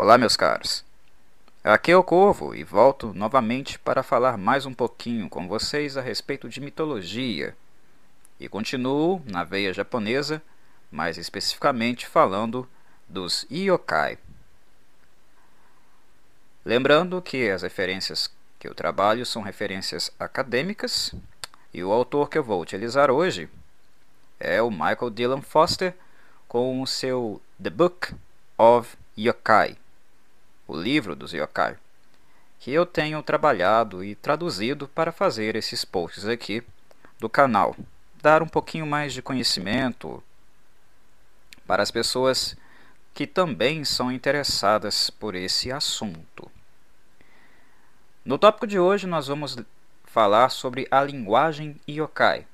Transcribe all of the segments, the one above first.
Olá, meus caros. Aqui é o Corvo e volto novamente para falar mais um pouquinho com vocês a respeito de mitologia. E continuo na veia japonesa, mais especificamente falando dos yokai. Lembrando que as referências que eu trabalho são referências acadêmicas e o autor que eu vou utilizar hoje é o Michael Dylan Foster com o seu The Book of Yokai, o livro dos yokai, que eu tenho trabalhado e traduzido para fazer esses posts aqui do canal, dar um pouquinho mais de conhecimento para as pessoas que também são interessadas por esse assunto. No tópico de hoje nós vamos falar sobre a linguagem yokai,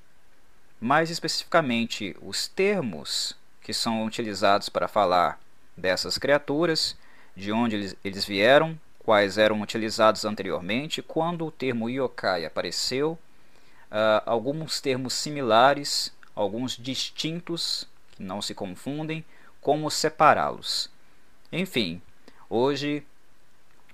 mais especificamente os termos que são utilizados para falar dessas criaturas, de onde eles, vieram, quais eram utilizados anteriormente, quando o termo yokai apareceu, uh, alguns termos similares, alguns distintos, que não se confundem, como separá-los. Enfim, hoje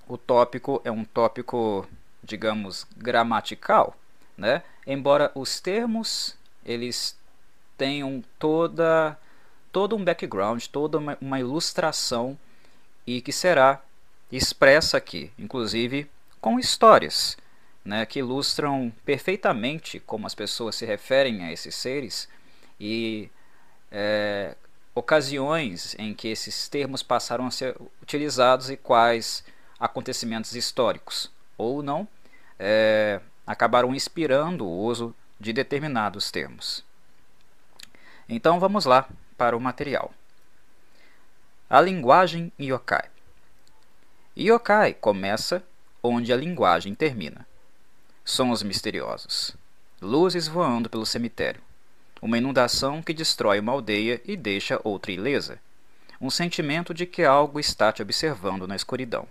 o tópico é um tópico, digamos, gramatical, né? Embora os termos eles tenham toda todo um background, toda uma, uma ilustração e que será expressa aqui, inclusive com histórias, né, que ilustram perfeitamente como as pessoas se referem a esses seres e é, ocasiões em que esses termos passaram a ser utilizados e quais acontecimentos históricos ou não é, acabaram inspirando o uso de determinados termos. Então vamos lá para o material. A linguagem yokai. Yokai começa onde a linguagem termina. Sons misteriosos. Luzes voando pelo cemitério. Uma inundação que destrói uma aldeia e deixa outra ilesa. Um sentimento de que algo está te observando na escuridão.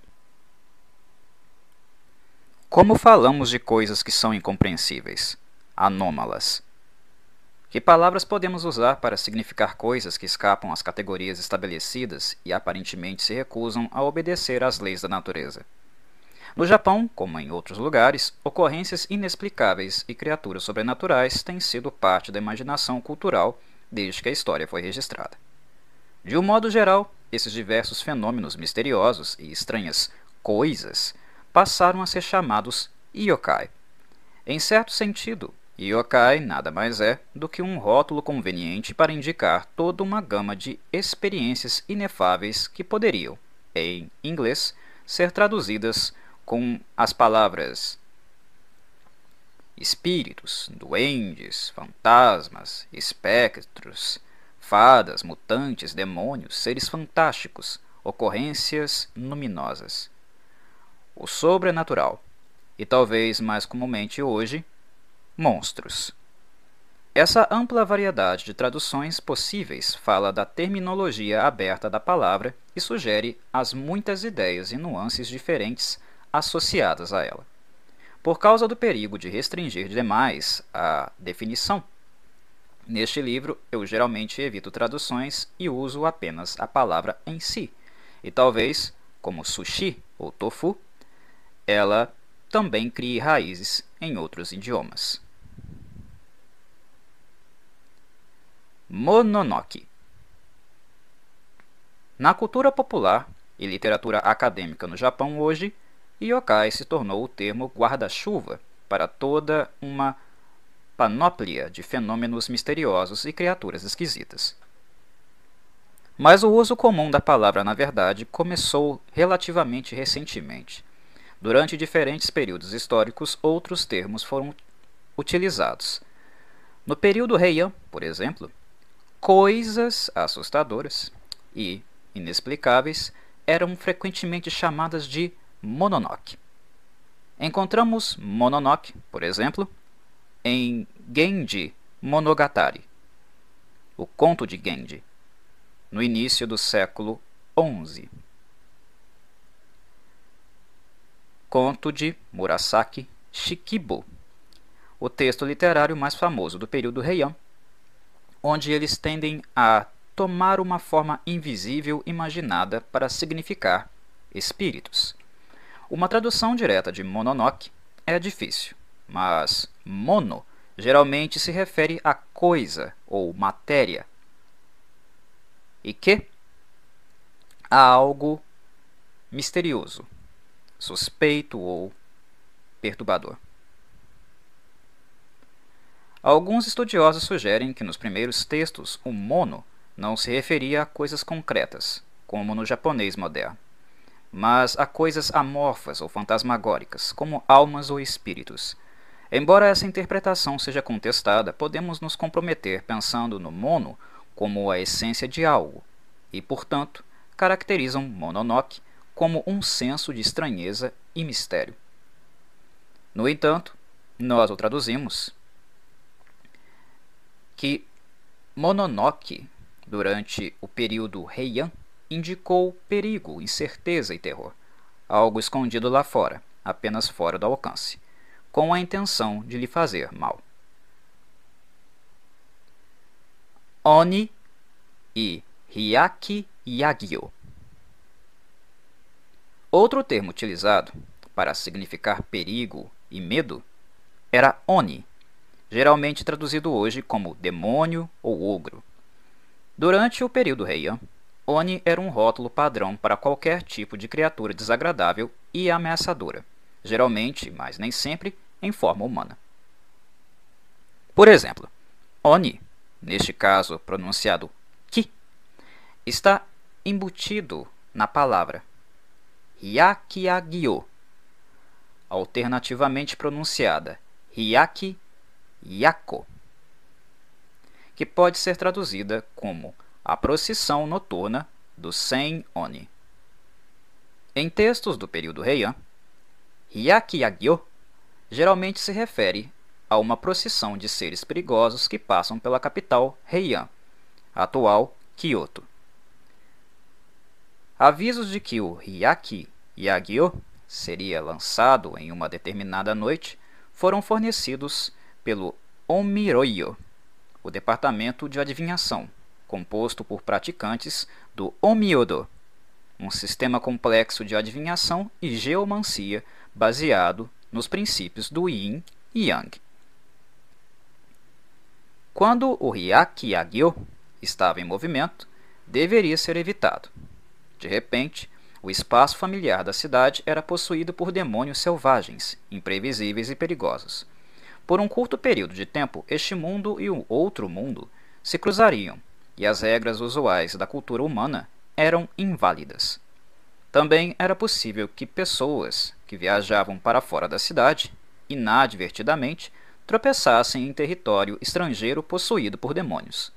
Como falamos de coisas que são incompreensíveis, anômalas, que palavras podemos usar para significar coisas que escapam às categorias estabelecidas e aparentemente se recusam a obedecer às leis da natureza? No Japão, como em outros lugares, ocorrências inexplicáveis e criaturas sobrenaturais têm sido parte da imaginação cultural desde que a história foi registrada. De um modo geral, esses diversos fenômenos misteriosos e estranhas coisas passaram a ser chamados yokai. Em certo sentido, Yokai nada mais é do que um rótulo conveniente para indicar toda uma gama de experiências inefáveis que poderiam, em inglês, ser traduzidas com as palavras espíritos, duendes, fantasmas, espectros, fadas, mutantes, demônios, seres fantásticos, ocorrências luminosas. O sobrenatural, e talvez mais comumente hoje, monstros. Essa ampla variedade de traduções possíveis fala da terminologia aberta da palavra e sugere as muitas ideias e nuances diferentes associadas a ela. Por causa do perigo de restringir demais a definição, neste livro eu geralmente evito traduções e uso apenas a palavra em si, e talvez, como sushi ou tofu, ela também crie raízes em outros idiomas. Mononoke. Na cultura popular e literatura acadêmica no Japão hoje, yokai se tornou o termo guarda-chuva para toda uma panóplia de fenômenos misteriosos e criaturas esquisitas. Mas o uso comum da palavra, na verdade, começou relativamente recentemente. Durante diferentes períodos históricos, outros termos foram utilizados. No período Heian, por exemplo, Coisas assustadoras e inexplicáveis eram frequentemente chamadas de Mononoke. Encontramos Mononoke, por exemplo, em Genji Monogatari, o conto de Genji, no início do século XI. Conto de Murasaki Shikibu, o texto literário mais famoso do período Heian onde eles tendem a tomar uma forma invisível imaginada para significar espíritos. Uma tradução direta de Mononoke é difícil, mas mono geralmente se refere a coisa ou matéria. E que a algo misterioso, suspeito ou perturbador. Alguns estudiosos sugerem que nos primeiros textos o mono não se referia a coisas concretas, como no japonês moderno, mas a coisas amorfas ou fantasmagóricas, como almas ou espíritos. Embora essa interpretação seja contestada, podemos nos comprometer pensando no mono como a essência de algo, e, portanto, caracterizam Mononoke como um senso de estranheza e mistério. No entanto, nós o traduzimos que Mononoke, durante o período Heian, indicou perigo, incerteza e terror, algo escondido lá fora, apenas fora do alcance, com a intenção de lhe fazer mal. Oni e Hyaki Yagyo. Outro termo utilizado para significar perigo e medo era Oni, geralmente traduzido hoje como demônio ou ogro. Durante o período Heian, Oni era um rótulo padrão para qualquer tipo de criatura desagradável e ameaçadora, geralmente, mas nem sempre, em forma humana. Por exemplo, Oni, neste caso pronunciado Ki, está embutido na palavra Hyakiagyo, alternativamente pronunciada Hyaki Yako, que pode ser traduzida como a procissão noturna do Sen Oni. Em textos do período Heian, Hyakyagyo geralmente se refere a uma procissão de seres perigosos que passam pela capital Heian, atual Kyoto. Avisos de que o Hyaki Yagyo seria lançado em uma determinada noite foram fornecidos pelo Omiroyo, o departamento de adivinhação, composto por praticantes do Omiodo, um sistema complexo de adivinhação e geomancia baseado nos princípios do Yin e Yang. Quando o Hyaki Yagyo estava em movimento, deveria ser evitado. De repente, o espaço familiar da cidade era possuído por demônios selvagens, imprevisíveis e perigosos. Por um curto período de tempo, este mundo e o outro mundo se cruzariam, e as regras usuais da cultura humana eram inválidas. Também era possível que pessoas que viajavam para fora da cidade, inadvertidamente, tropeçassem em território estrangeiro possuído por demônios.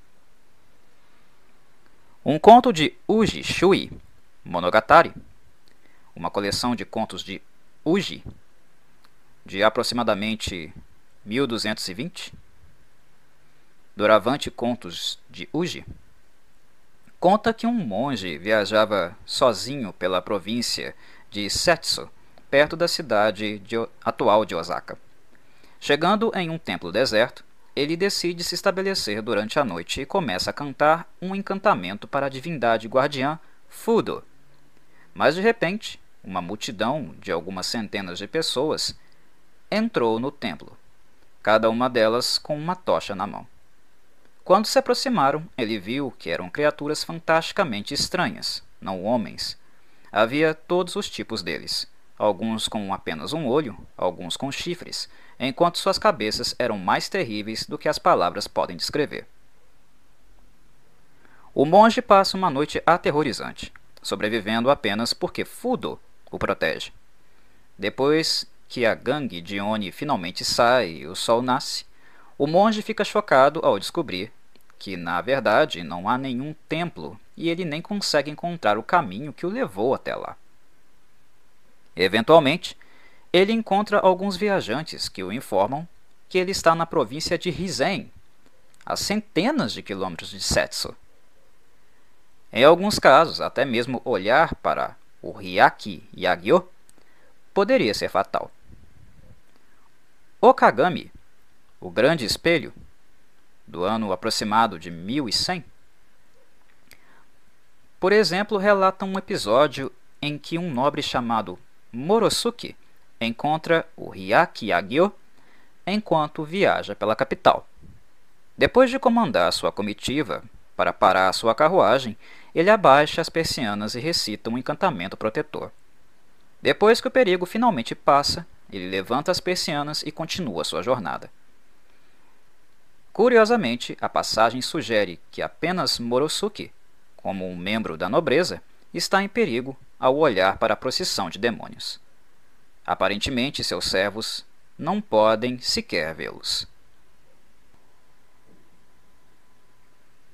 Um conto de Uji Shui Monogatari, uma coleção de contos de Uji, de aproximadamente 1220. Doravante Contos de Uji conta que um monge viajava sozinho pela província de Setsu, perto da cidade de, atual de Osaka. Chegando em um templo deserto, ele decide se estabelecer durante a noite e começa a cantar um encantamento para a divindade guardiã Fudo, mas de repente, uma multidão de algumas centenas de pessoas entrou no templo, cada uma delas com uma tocha na mão. Quando se aproximaram, ele viu que eram criaturas fantasticamente estranhas, não homens. Havia todos os tipos deles, alguns com apenas um olho, alguns com chifres, enquanto suas cabeças eram mais terríveis do que as palavras podem descrever. O monge passa uma noite aterrorizante sobrevivendo apenas porque Fudo o protege. Depois que a gangue de Oni finalmente sai e o sol nasce, o monge fica chocado ao descobrir que, na verdade, não há nenhum templo e ele nem consegue encontrar o caminho que o levou até lá. Eventualmente, ele encontra alguns viajantes que o informam que ele está na província de Hizen, a centenas de quilômetros de Setsu. Em alguns casos, até mesmo olhar para o Hyaki Yagyo poderia ser fatal. O Kagami, o grande espelho, do ano aproximado de 1100, por exemplo, relata um episódio em que um nobre chamado Morosuke encontra o Hyaki enquanto viaja pela capital. Depois de comandar sua comitiva para parar sua carruagem, ele abaixa as persianas e recita um encantamento protetor. Depois que o perigo finalmente passa, ele levanta as persianas e continua sua jornada. Curiosamente, a passagem sugere que apenas Morosuke, como um membro da nobreza, está em perigo ao olhar para a procissão de demônios. Aparentemente, seus servos não podem sequer vê-los.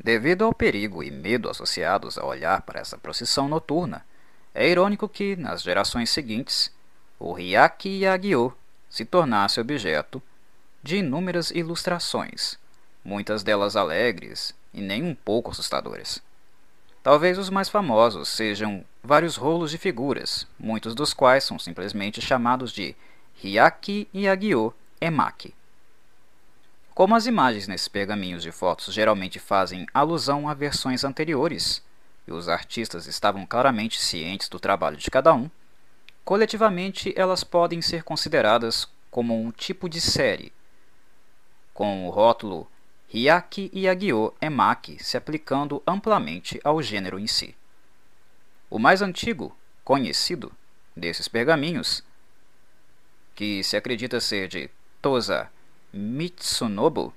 Devido ao perigo e medo associados ao olhar para essa procissão noturna, é irônico que, nas gerações seguintes, o Hyaki Yagyo se tornasse objeto de inúmeras ilustrações, muitas delas alegres e nem um pouco assustadoras. Talvez os mais famosos sejam vários rolos de figuras, muitos dos quais são simplesmente chamados de Hyaki Yagyo Emaki. Como as imagens nesses pergaminhos de fotos geralmente fazem alusão a versões anteriores, e os artistas estavam claramente cientes do trabalho de cada um, coletivamente elas podem ser consideradas como um tipo de série, com o rótulo Hyaki Yagyo Emaki se aplicando amplamente ao gênero em si. O mais antigo, conhecido, desses pergaminhos, que se acredita ser de Tosa Mitsunobu,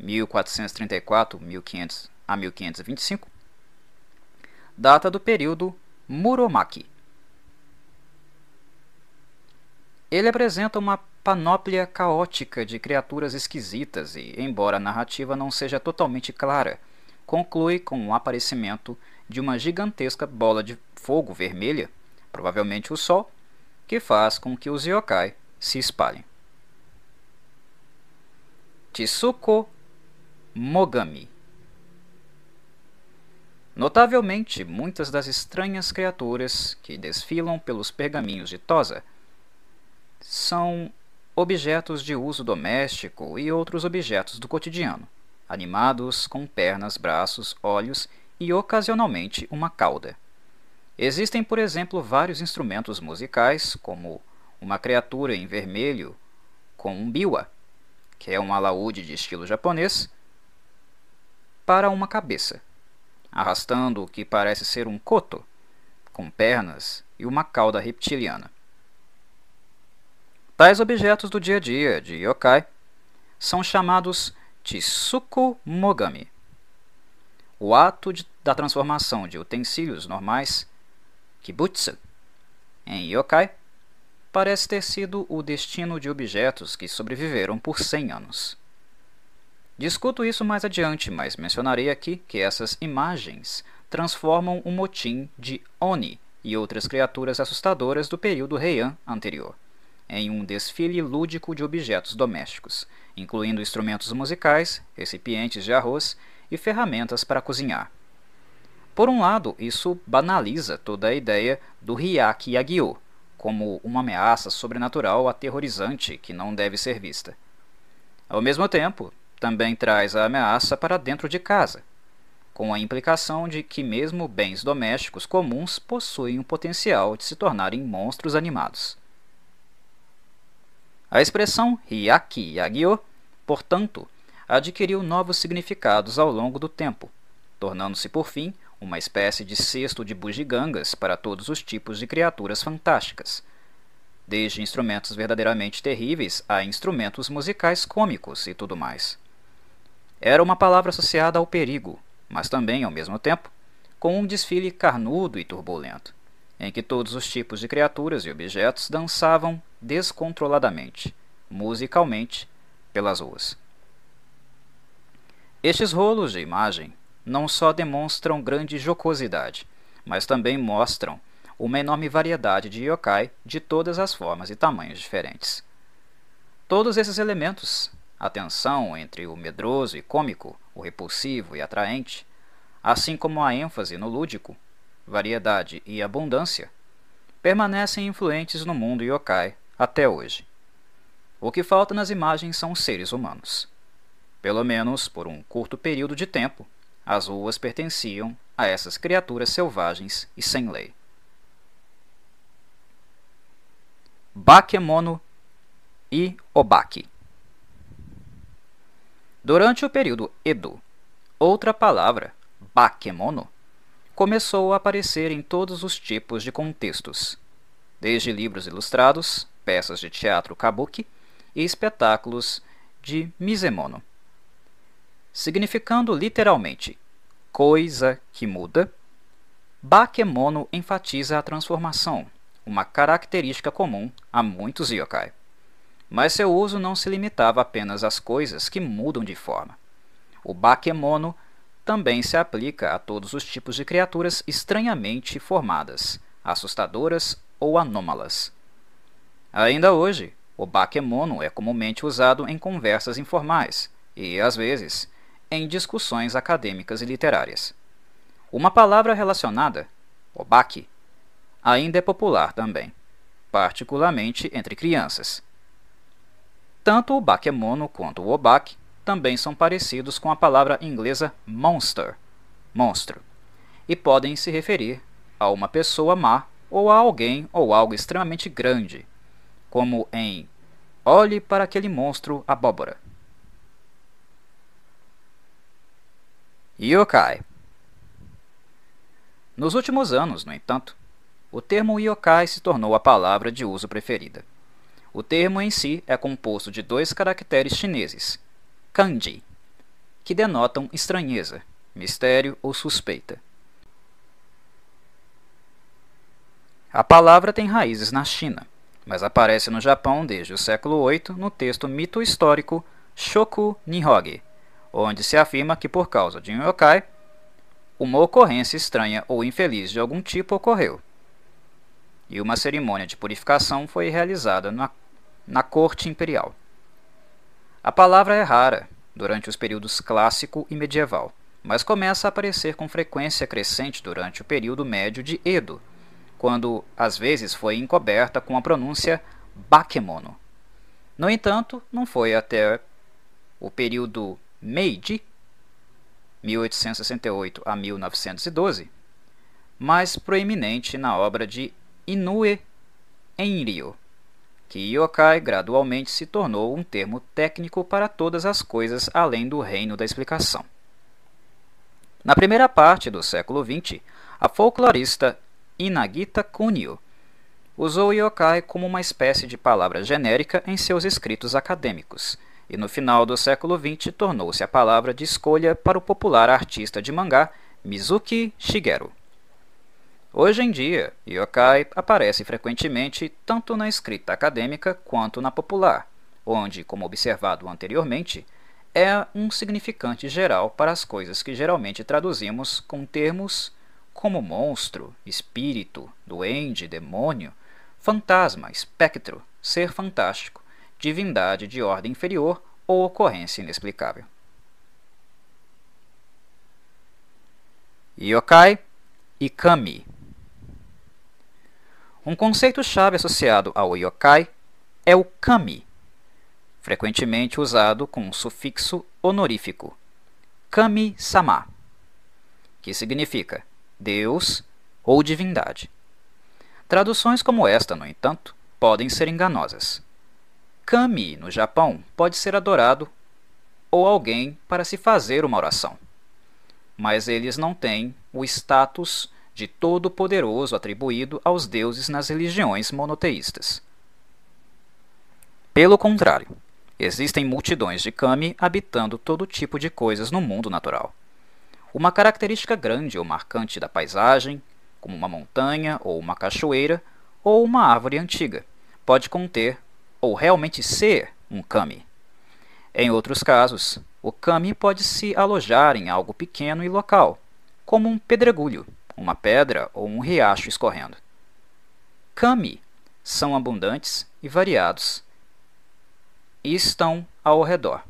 1434 a 1525, data do período Muromaki. Ele apresenta uma panóplia caótica de criaturas esquisitas e, embora a narrativa não seja totalmente clara, conclui com o aparecimento de uma gigantesca bola de fogo vermelha, provavelmente o Sol, que faz com que os yokai se espalhem. Tsuko Mogami. Notavelmente, muitas das estranhas criaturas que desfilam pelos pergaminhos de Tosa são objetos de uso doméstico e outros objetos do cotidiano, animados com pernas, braços, olhos e ocasionalmente uma cauda. Existem, por exemplo, vários instrumentos musicais, como uma criatura em vermelho com um biwa, que é um alaúde de estilo japonês, para uma cabeça, arrastando o que parece ser um koto, com pernas e uma cauda reptiliana. Tais objetos do dia a dia de yokai são chamados Tsuku Mogami. O ato de, da transformação de utensílios normais, kibutsu, em yokai parece ter sido o destino de objetos que sobreviveram por 100 anos. Discuto isso mais adiante, mas mencionarei aqui que essas imagens transformam o motim de Oni e outras criaturas assustadoras do período Heian anterior em um desfile lúdico de objetos domésticos, incluindo instrumentos musicais, recipientes de arroz e ferramentas para cozinhar. Por um lado, isso banaliza toda a ideia do Hyaki Yagyo, como uma ameaça sobrenatural aterrorizante que não deve ser vista. Ao mesmo tempo, também traz a ameaça para dentro de casa, com a implicação de que mesmo bens domésticos comuns possuem o potencial de se tornarem monstros animados. A expressão Hyaki Yagyo, portanto, adquiriu novos significados ao longo do tempo, tornando-se por fim uma espécie de cesto de bugigangas para todos os tipos de criaturas fantásticas, desde instrumentos verdadeiramente terríveis a instrumentos musicais cômicos e tudo mais. Era uma palavra associada ao perigo, mas também, ao mesmo tempo, com um desfile carnudo e turbulento, em que todos os tipos de criaturas e objetos dançavam descontroladamente, musicalmente, pelas ruas. Estes rolos de imagem não só demonstram grande jocosidade, mas também mostram uma enorme variedade de yokai de todas as formas e tamanhos diferentes. Todos esses elementos, a tensão entre o medroso e cômico, o repulsivo e atraente, assim como a ênfase no lúdico, variedade e abundância, permanecem influentes no mundo yokai até hoje. O que falta nas imagens são os seres humanos. Pelo menos por um curto período de tempo, as ruas pertenciam a essas criaturas selvagens e sem lei. Bakemono e Obaki. Durante o período Edo, outra palavra, Bakemono, começou a aparecer em todos os tipos de contextos, desde livros ilustrados, peças de teatro kabuki e espetáculos de misemono. Significando literalmente coisa que muda, bakemono enfatiza a transformação, uma característica comum a muitos yokai. Mas seu uso não se limitava apenas às coisas que mudam de forma. O bakemono também se aplica a todos os tipos de criaturas estranhamente formadas, assustadoras ou anômalas. Ainda hoje, o bakemono é comumente usado em conversas informais e, às vezes, em discussões acadêmicas e literárias. Uma palavra relacionada, obaki, ainda é popular também, particularmente entre crianças. Tanto o bakemono quanto o obaki também são parecidos com a palavra inglesa monster, monstro, e podem se referir a uma pessoa má ou a alguém ou algo extremamente grande, como em Olhe para aquele monstro abóbora. Yokai Nos últimos anos, no entanto, o termo yokai se tornou a palavra de uso preferida. O termo em si é composto de dois caracteres chineses, kanji, que denotam estranheza, mistério ou suspeita. A palavra tem raízes na China, mas aparece no Japão desde o século VIII no texto mito histórico Shoku Nihoge, onde se afirma que por causa de um yokai, uma ocorrência estranha ou infeliz de algum tipo ocorreu, e uma cerimônia de purificação foi realizada na, na corte imperial. A palavra é rara durante os períodos clássico e medieval, mas começa a aparecer com frequência crescente durante o período médio de Edo, quando às vezes foi encoberta com a pronúncia bakemono. No entanto, não foi até o período Meiji, 1868 a 1912, mais proeminente na obra de Inoue Enryo, que yokai gradualmente se tornou um termo técnico para todas as coisas além do reino da explicação. Na primeira parte do século XX, a folclorista Inagita Kunio usou yokai como uma espécie de palavra genérica em seus escritos acadêmicos, e no final do século XX tornou-se a palavra de escolha para o popular artista de mangá Mizuki Shigeru. Hoje em dia, yokai aparece frequentemente tanto na escrita acadêmica quanto na popular, onde, como observado anteriormente, é um significante geral para as coisas que geralmente traduzimos com termos como monstro, espírito, duende, demônio, fantasma, espectro, ser fantástico, divindade de ordem inferior ou ocorrência inexplicável. Yokai e Kami um conceito-chave associado ao yokai é o kami, frequentemente usado com um sufixo honorífico, kami-sama, que significa Deus ou divindade. Traduções como esta, no entanto, podem ser enganosas. Kami, no Japão, pode ser adorado ou alguém para se fazer uma oração, mas eles não têm o status de todo-poderoso atribuído aos deuses nas religiões monoteístas. Pelo contrário, existem multidões de kami habitando todo tipo de coisas no mundo natural. Uma característica grande ou marcante da paisagem, como uma montanha ou uma cachoeira ou uma árvore antiga, pode conter ou realmente ser um kami. Em outros casos, o kami pode se alojar em algo pequeno e local, como um pedregulho uma pedra ou um riacho escorrendo. Kami são abundantes e variados e estão ao redor.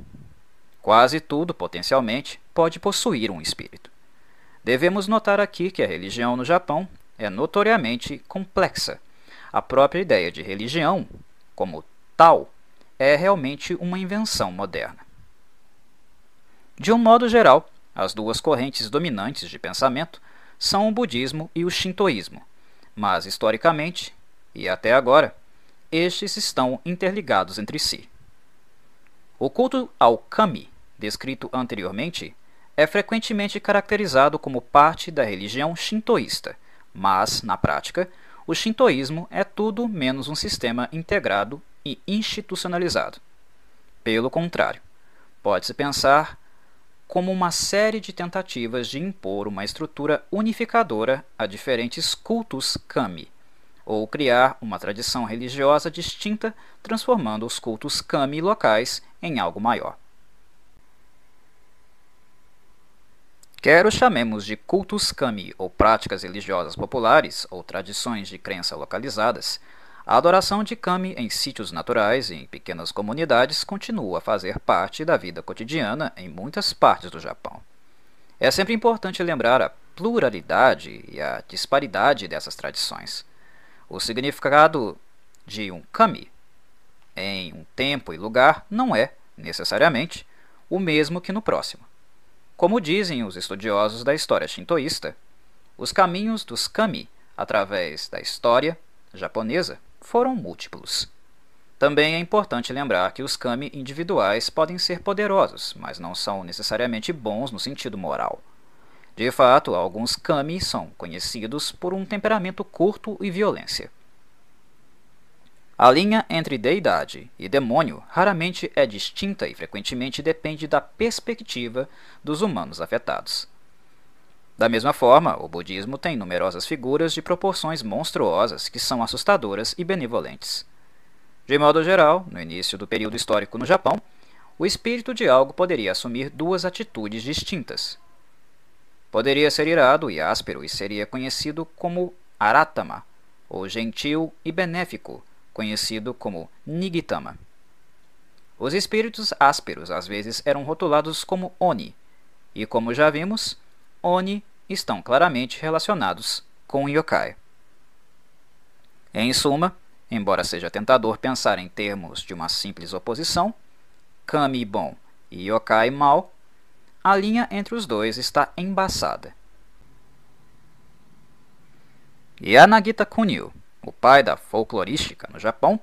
Quase tudo, potencialmente, pode possuir um espírito. Devemos notar aqui que a religião no Japão é notoriamente complexa. A própria ideia de religião, como tal, é realmente uma invenção moderna. De um modo geral, as duas correntes dominantes de pensamento são o budismo e o shintoísmo, mas historicamente, e até agora, estes estão interligados entre si. O culto ao kami, descrito anteriormente, é frequentemente caracterizado como parte da religião shintoísta, mas, na prática, o shintoísmo é tudo menos um sistema integrado e institucionalizado. Pelo contrário, pode-se pensar como uma série de tentativas de impor uma estrutura unificadora a diferentes cultos kami, ou criar uma tradição religiosa distinta, transformando os cultos kami locais em algo maior. Quer os chamemos de cultos kami ou práticas religiosas populares ou tradições de crença localizadas, a adoração de kami em sítios naturais e em pequenas comunidades continua a fazer parte da vida cotidiana em muitas partes do Japão. É sempre importante lembrar a pluralidade e a disparidade dessas tradições. O significado de um kami em um tempo e lugar não é, necessariamente, o mesmo que no próximo. Como dizem os estudiosos da história shintoísta, os caminhos dos kami através da história japonesa foram múltiplos. Também é importante lembrar que os kami individuais podem ser poderosos, mas não são necessariamente bons no sentido moral. De fato, alguns kami são conhecidos por um temperamento curto e violência. A linha entre deidade e demônio raramente é distinta e frequentemente depende da perspectiva dos humanos afetados. Da mesma forma, o budismo tem numerosas figuras de proporções monstruosas que são assustadoras e benevolentes. De modo geral, no início do período histórico no Japão, o espírito de algo poderia assumir duas atitudes distintas. Poderia ser irado e áspero e seria conhecido como Aratama, ou gentil e benéfico, conhecido como Nigitama. Os espíritos ásperos às vezes eram rotulados como Oni, e como já vimos, Oni estão claramente relacionados com yokai. Em suma, embora seja tentador pensar em termos de uma simples oposição, kami bom e yokai mal, a linha entre os dois está embaçada. Yanagita Kunio, o pai da folclorística no Japão,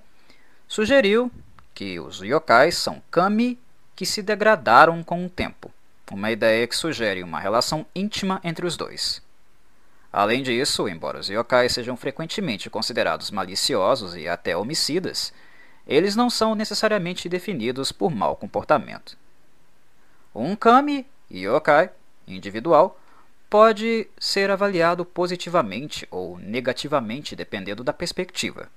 sugeriu que os yokais são kami que se degradaram com o tempo uma ideia que sugere uma relação íntima entre os dois. Além disso, embora os yokai sejam frequentemente considerados maliciosos e até homicidas, eles não são necessariamente definidos por mau comportamento. Um kami yokai individual pode ser avaliado positivamente ou negativamente dependendo da perspectiva.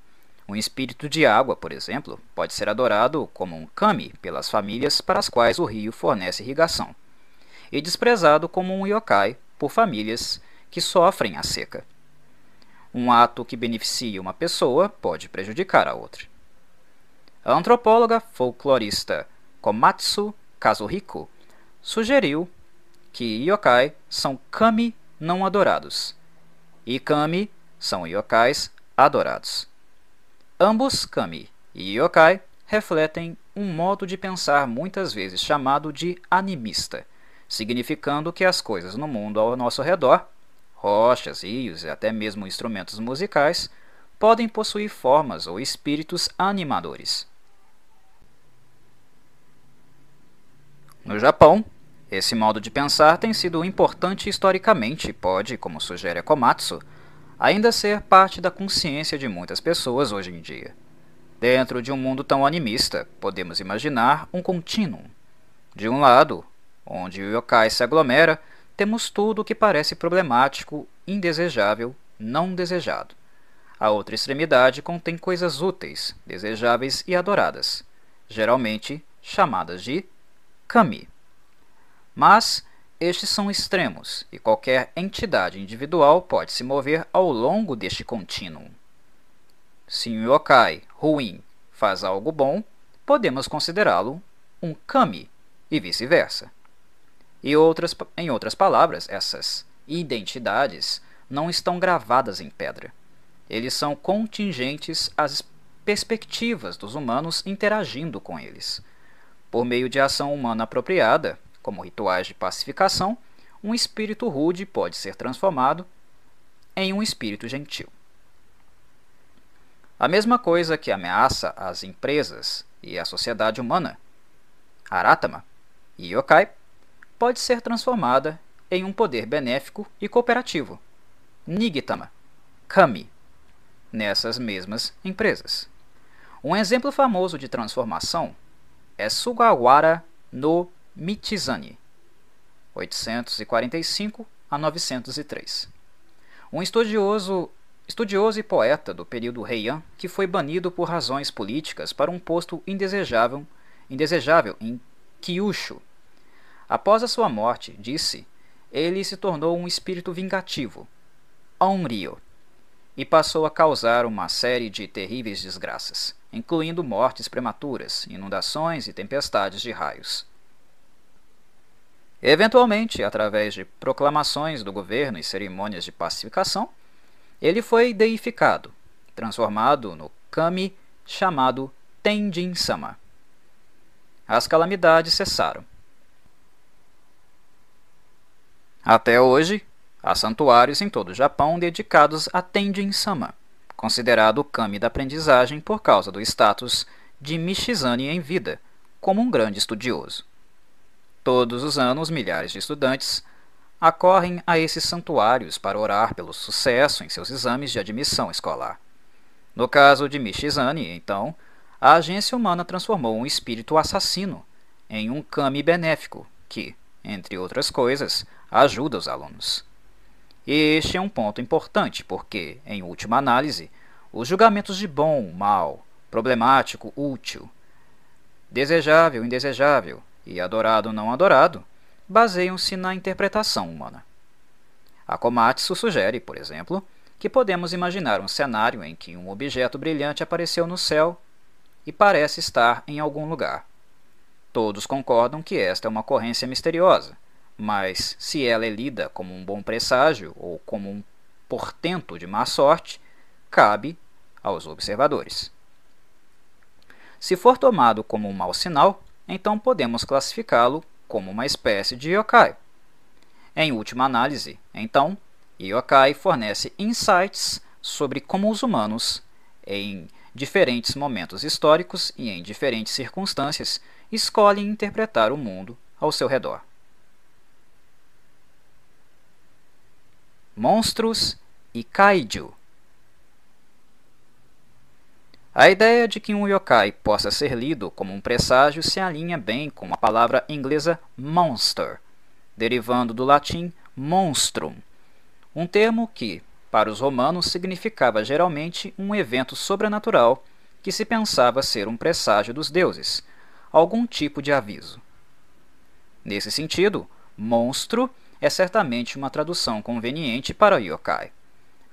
Um espírito de água, por exemplo, pode ser adorado como um kami pelas famílias para as quais o rio fornece irrigação e desprezado como um yokai por famílias que sofrem a seca. Um ato que beneficia uma pessoa pode prejudicar a outra. A antropóloga folclorista Komatsu Kazuhiko sugeriu que yokai são kami não adorados e kami são yokais adorados. Ambos kami e yokai refletem um modo de pensar muitas vezes chamado de animista significando que as coisas no mundo ao nosso redor, rochas, rios e até mesmo instrumentos musicais, podem possuir formas ou espíritos animadores. No Japão, esse modo de pensar tem sido importante historicamente e pode, como sugere Komatsu, ainda ser parte da consciência de muitas pessoas hoje em dia. Dentro de um mundo tão animista, podemos imaginar um contínuo. De um lado, onde o yokai se aglomera, temos tudo o que parece problemático, indesejável, não desejado. A outra extremidade contém coisas úteis, desejáveis e adoradas, geralmente chamadas de kami. Mas estes são extremos e qualquer entidade individual pode se mover ao longo deste contínuo. Se um yokai ruim faz algo bom, podemos considerá-lo um kami e vice-versa. E outras, em outras palavras, essas identidades não estão gravadas em pedra. Eles são contingentes às perspectivas dos humanos interagindo com eles. Por meio de ação humana apropriada, como rituais de pacificação, um espírito rude pode ser transformado em um espírito gentil. A mesma coisa que ameaça as empresas e a sociedade humana. Aratama e yokai pode ser transformada em um poder benéfico e cooperativo. Nigitama, Kami, nessas mesmas empresas. Um exemplo famoso de transformação é Sugawara no Michizani, 845 a 903. Um estudioso, estudioso e poeta do período Heian que foi banido por razões políticas para um posto indesejável, indesejável em Kyushu. Após a sua morte, disse, ele se tornou um espírito vingativo, Onryo, e passou a causar uma série de terríveis desgraças, incluindo mortes prematuras, inundações e tempestades de raios. Eventualmente, através de proclamações do governo e cerimônias de pacificação, ele foi deificado, transformado no kami chamado Tenjin-sama. As calamidades cessaram. Até hoje, há santuários em todo o Japão dedicados a Tenjin-sama, considerado o kami da aprendizagem por causa do status de Michizane em vida, como um grande estudioso. Todos os anos, milhares de estudantes acorrem a esses santuários para orar pelo sucesso em seus exames de admissão escolar. No caso de Michizane, então, a agência humana transformou um espírito assassino em um kami benéfico que, entre outras coisas, ajuda os alunos. E este é um ponto importante porque, em última análise, os julgamentos de bom, mal, problemático, útil, desejável, indesejável, e adorado não adorado baseiam-se na interpretação humana. A Komatsu sugere, por exemplo, que podemos imaginar um cenário em que um objeto brilhante apareceu no céu e parece estar em algum lugar. Todos concordam que esta é uma ocorrência misteriosa, mas se ela é lida como um bom presságio ou como um portento de má sorte, cabe aos observadores. Se for tomado como um mau sinal, então podemos classificá-lo como uma espécie de yokai. Em última análise, então, yokai fornece insights sobre como os humanos, em diferentes momentos históricos e em diferentes circunstâncias, escolhem interpretar o mundo ao seu redor. Monstros e Kaiju a ideia de que um yokai possa ser lido como um presságio se alinha bem com a palavra inglesa monster, derivando do latim monstrum, um termo que, para os romanos, significava geralmente um evento sobrenatural que se pensava ser um presságio dos deuses, algum tipo de aviso. Nesse sentido, monstro é certamente uma tradução conveniente para yokai,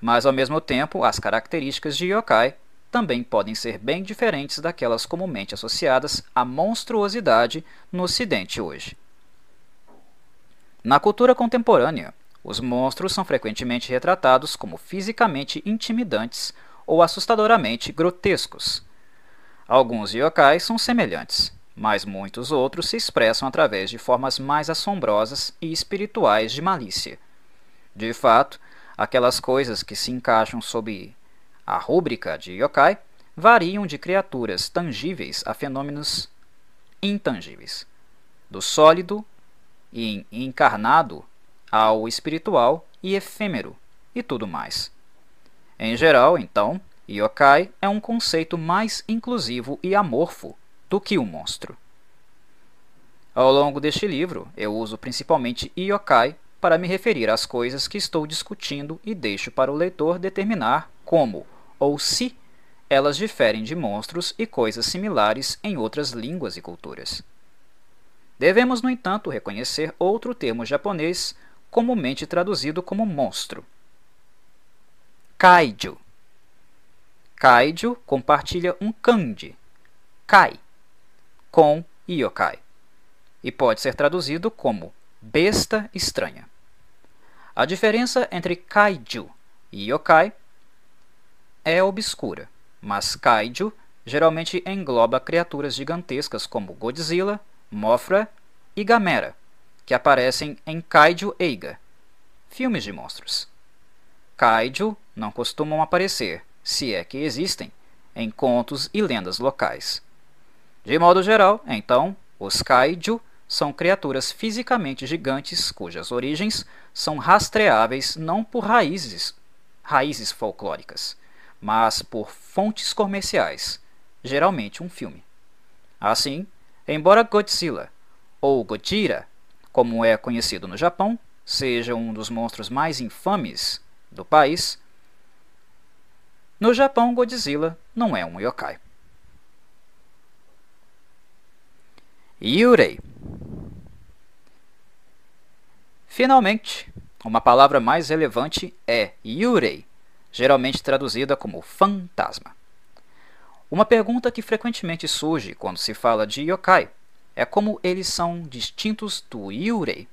mas ao mesmo tempo as características de yokai também podem ser bem diferentes daquelas comumente associadas à monstruosidade no Ocidente hoje. Na cultura contemporânea, os monstros são frequentemente retratados como fisicamente intimidantes ou assustadoramente grotescos. Alguns yokais são semelhantes, mas muitos outros se expressam através de formas mais assombrosas e espirituais de malícia. De fato, aquelas coisas que se encaixam sob a rúbrica de yokai variam de criaturas tangíveis a fenômenos intangíveis, do sólido e encarnado ao espiritual e efêmero e tudo mais. Em geral, então, yokai é um conceito mais inclusivo e amorfo do que um monstro. Ao longo deste livro, eu uso principalmente yokai para me referir às coisas que estou discutindo e deixo para o leitor determinar como ou se elas diferem de monstros e coisas similares em outras línguas e culturas. Devemos, no entanto, reconhecer outro termo japonês comumente traduzido como monstro: kaiju. Kaiju compartilha um kanji, kai, com yokai, e pode ser traduzido como besta estranha. A diferença entre kaiju e yokai é obscura, mas kaiju geralmente engloba criaturas gigantescas como Godzilla, Mothra e Gamera, que aparecem em Kaiju Eiga, filmes de monstros. Kaiju não costumam aparecer, se é que existem, em contos e lendas locais. De modo geral, então, os kaiju são criaturas fisicamente gigantes cujas origens são rastreáveis não por raízes, raízes folclóricas, mas por fontes comerciais, geralmente um filme. Assim, embora Godzilla, ou Gojira, como é conhecido no Japão, seja um dos monstros mais infames do país, no Japão Godzilla não é um yokai. Yurei Finalmente, uma palavra mais relevante é Yurei, geralmente traduzida como fantasma. Uma pergunta que frequentemente surge quando se fala de yokai é como eles são distintos do Yurei,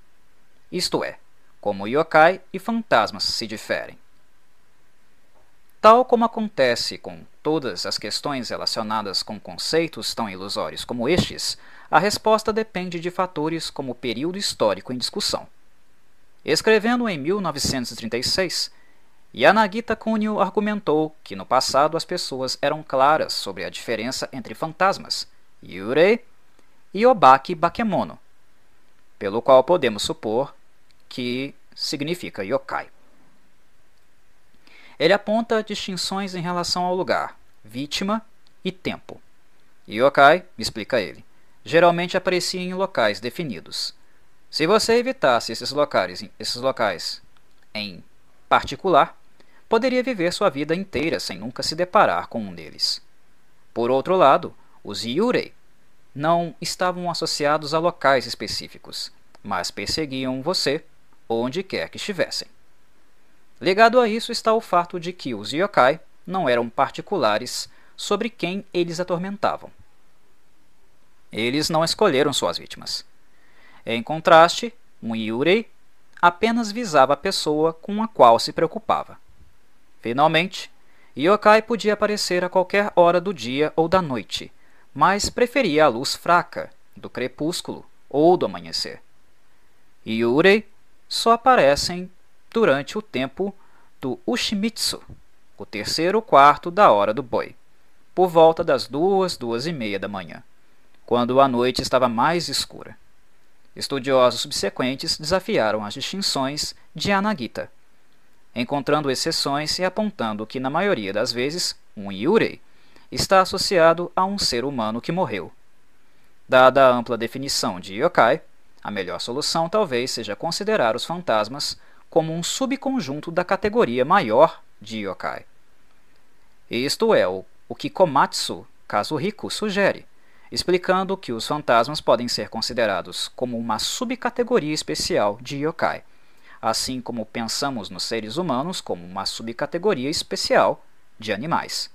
isto é, como yokai e fantasmas se diferem. Tal como acontece com todas as questões relacionadas com conceitos tão ilusórios como estes, a resposta depende de fatores como o período histórico em discussão. Escrevendo em 1936, Yanagita Kunio argumentou que no passado as pessoas eram claras sobre a diferença entre fantasmas, Yurei e Obaki Bakemono, pelo qual podemos supor que significa yokai. Ele aponta distinções em relação ao lugar, vítima e tempo. Yokai, explica ele, geralmente aparecia em locais definidos, se você evitasse esses locais, esses locais em particular, poderia viver sua vida inteira sem nunca se deparar com um deles. Por outro lado, os Yurei não estavam associados a locais específicos, mas perseguiam você onde quer que estivessem. Ligado a isso está o fato de que os yokai não eram particulares sobre quem eles atormentavam. Eles não escolheram suas vítimas. Em contraste, um Yurei apenas visava a pessoa com a qual se preocupava. Finalmente, Yokai podia aparecer a qualquer hora do dia ou da noite, mas preferia a luz fraca, do crepúsculo ou do amanhecer. Yurei só aparecem durante o tempo do Ushimitsu, o terceiro quarto da hora do boi, por volta das duas, duas e meia da manhã, quando a noite estava mais escura. Estudiosos subsequentes desafiaram as distinções de Anagita, encontrando exceções e apontando que, na maioria das vezes, um Yurei está associado a um ser humano que morreu. Dada a ampla definição de yokai, a melhor solução talvez seja considerar os fantasmas como um subconjunto da categoria maior de yokai. Isto é o, o que Komatsu Kazuhiko sugere explicando que os fantasmas podem ser considerados como uma subcategoria especial de yokai, assim como pensamos nos seres humanos como uma subcategoria especial de animais.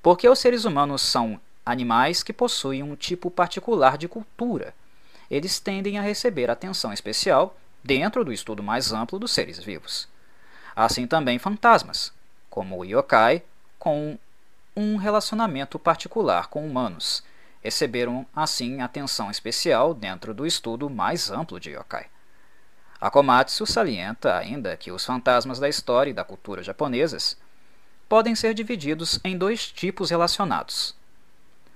Porque os seres humanos são animais que possuem um tipo particular de cultura, eles tendem a receber atenção especial dentro do estudo mais amplo dos seres vivos. Assim também fantasmas, como o yokai, com um relacionamento particular com humanos. Receberam, assim, atenção especial dentro do estudo mais amplo de yokai. Akomatsu salienta ainda que os fantasmas da história e da cultura japonesas podem ser divididos em dois tipos relacionados.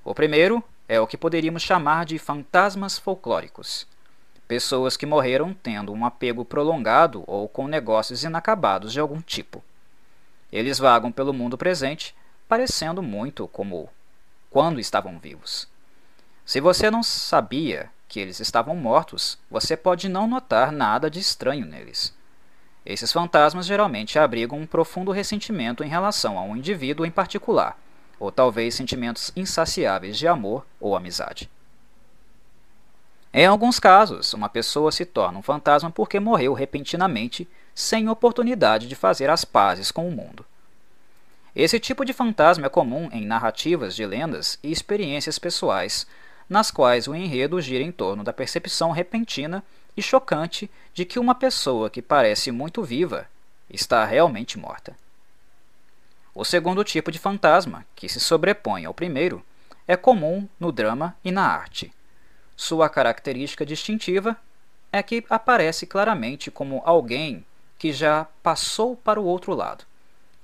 O primeiro é o que poderíamos chamar de fantasmas folclóricos. Pessoas que morreram tendo um apego prolongado ou com negócios inacabados de algum tipo. Eles vagam pelo mundo presente parecendo muito como quando estavam vivos. Se você não sabia que eles estavam mortos, você pode não notar nada de estranho neles. Esses fantasmas geralmente abrigam um profundo ressentimento em relação a um indivíduo em particular, ou talvez sentimentos insaciáveis de amor ou amizade. Em alguns casos, uma pessoa se torna um fantasma porque morreu repentinamente, sem oportunidade de fazer as pazes com o mundo. Esse tipo de fantasma é comum em narrativas de lendas e experiências pessoais, nas quais o enredo gira em torno da percepção repentina e chocante de que uma pessoa que parece muito viva está realmente morta. O segundo tipo de fantasma, que se sobrepõe ao primeiro, é comum no drama e na arte. Sua característica distintiva é que aparece claramente como alguém que já passou para o outro lado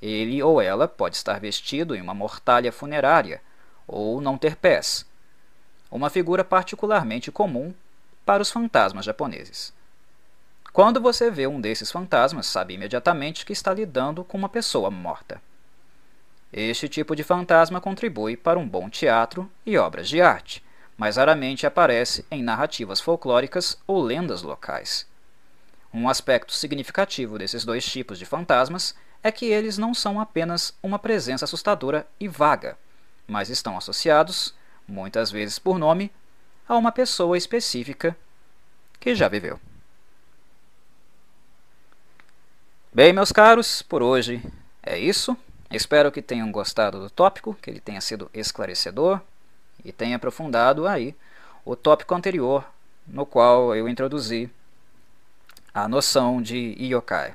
Ele ou ela pode estar vestido em uma mortalha funerária ou não ter pés, uma figura particularmente comum para os fantasmas japoneses. Quando você vê um desses fantasmas, sabe imediatamente que está lidando com uma pessoa morta. Este tipo de fantasma contribui para um bom teatro e obras de arte, mas raramente aparece em narrativas folclóricas ou lendas locais. Um aspecto significativo desses dois tipos de fantasmas é que eles não são apenas uma presença assustadora e vaga, mas estão associados, muitas vezes por nome, a uma pessoa específica que já viveu. Bem, meus caros, por hoje é isso. Espero que tenham gostado do tópico, que ele tenha sido esclarecedor e tenha aprofundado aí o tópico anterior, no qual eu introduzi a noção de yokai.